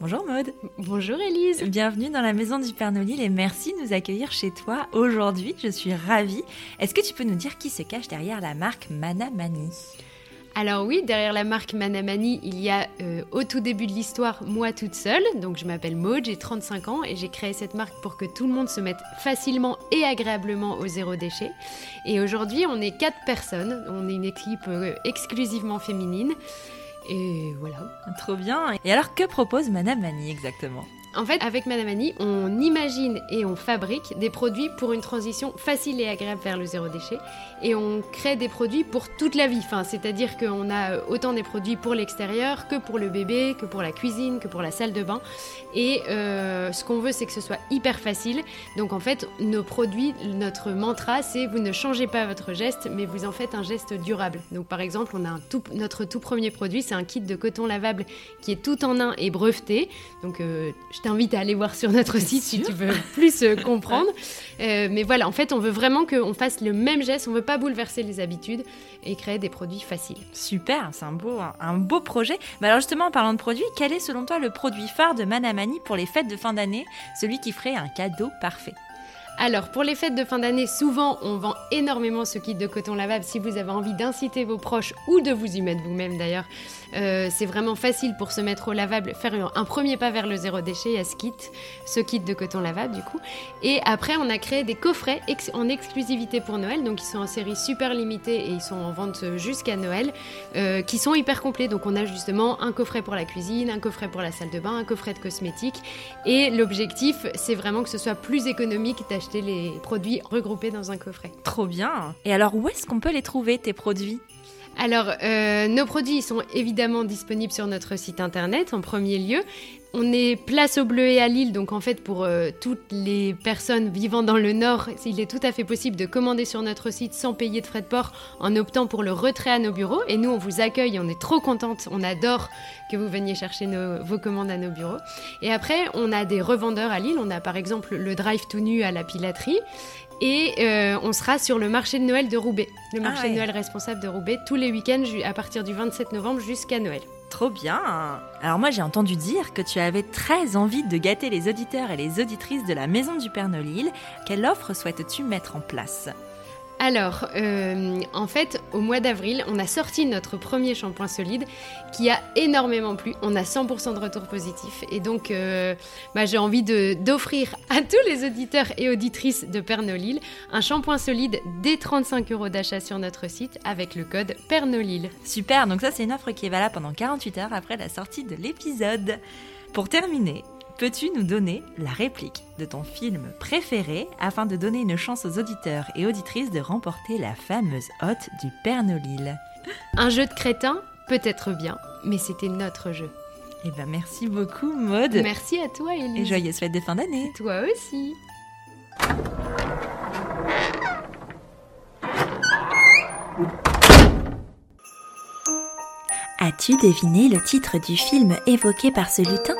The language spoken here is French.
Bonjour Maude Bonjour Elise Bienvenue dans la maison du Père Nolil et merci de nous accueillir chez toi aujourd'hui. Je suis ravie. Est-ce que tu peux nous dire qui se cache derrière la marque Manamani? Alors oui, derrière la marque Manamani, il y a euh, au tout début de l'histoire moi toute seule. Donc je m'appelle Maude, j'ai 35 ans et j'ai créé cette marque pour que tout le monde se mette facilement et agréablement au zéro déchet. Et aujourd'hui, on est quatre personnes. On est une équipe euh, exclusivement féminine. Et voilà. Trop bien. Et alors, que propose Manamani exactement? En fait, avec Madame Annie, on imagine et on fabrique des produits pour une transition facile et agréable vers le zéro déchet. Et on crée des produits pour toute la vie. Enfin, C'est-à-dire qu'on a autant des produits pour l'extérieur que pour le bébé, que pour la cuisine, que pour la salle de bain. Et euh, ce qu'on veut, c'est que ce soit hyper facile. Donc en fait, nos produits, notre mantra, c'est vous ne changez pas votre geste, mais vous en faites un geste durable. Donc par exemple, on a notre tout premier produit, c'est un kit de coton lavable qui est tout en un et breveté. Donc euh, je t'invite à aller voir sur notre site si tu veux plus euh, comprendre. Euh, mais voilà, en fait, on veut vraiment qu'on fasse le même geste. On veut pas bouleverser les habitudes et créer des produits faciles. Super, c'est un beau, un beau projet. Mais alors justement, en parlant de produits, quel est selon toi le produit phare de Manamani pour les fêtes de fin d'année? Celui qui ferait un cadeau parfait Alors, pour les fêtes de fin d'année, souvent, on vend énormément ce kit de coton lavable. Si vous avez envie d'inciter vos proches ou de vous y mettre vous-même d'ailleurs, euh, c'est vraiment facile pour se mettre au lavable, faire un, premier pas vers le zéro déchet à ce kit, ce kit de coton lavable du coup. Et après, on a créé des coffrets en exclusivité pour Noël, donc ils sont en série super limitée et ils sont en vente jusqu'à Noël, euh, qui sont hyper complets. Donc on a justement un coffret pour la cuisine, un coffret pour la salle de bain, un coffret de cosmétiques. Et l'objectif, c'est vraiment que ce soit plus économique les produits regroupés dans un coffret. Trop bien Et alors, où est-ce qu'on peut les trouver, tes produits? Alors, euh, nos produits sont évidemment disponibles sur notre site internet en premier lieu. On est place au bleu et à Lille, donc en fait pour euh, toutes les personnes vivant dans le nord, il est tout à fait possible de commander sur notre site sans payer de frais de port en optant pour le retrait à nos bureaux. Et nous, on vous accueille, on est trop contente, on adore que vous veniez chercher nos- vos commandes à nos bureaux. Et après, on a des revendeurs à Lille, on a par exemple le drive tout nu à la pilaterie. Et euh, on sera sur le marché de Noël de Roubaix, le Ah marché ouais. de Noël responsable de Roubaix, tous les week-ends à partir du 27 novembre jusqu'à Noël. Trop bien Alors moi j'ai entendu dire que tu avais très envie de gâter les auditeurs et les auditrices de la Maison du Père Nolil. Quelle offre souhaites-tu mettre en place? Alors, euh, en fait, au mois d'avril, on a sorti notre premier shampoing solide qui a énormément plu. On a 100% de retours positifs. Et donc, euh, bah, j'ai envie d'offrir à tous les auditeurs et auditrices de Pernolil un shampoing solide dès 35 euros d'achat sur notre site avec le code Pernolil. Super, donc ça c'est une offre qui est valable pendant 48 heures après la sortie de l'épisode. Pour terminer, peux-tu nous donner la réplique de ton film préféré afin de donner une chance aux auditeurs et auditrices de remporter la fameuse hotte du Père Nolil Un jeu de crétin peut être bien, mais c'était notre jeu. Eh ben merci beaucoup Maude Merci à toi, Elise. et joyeuses fêtes de fin d'année Toi aussi. As-tu deviné le titre du film évoqué par ce lutin?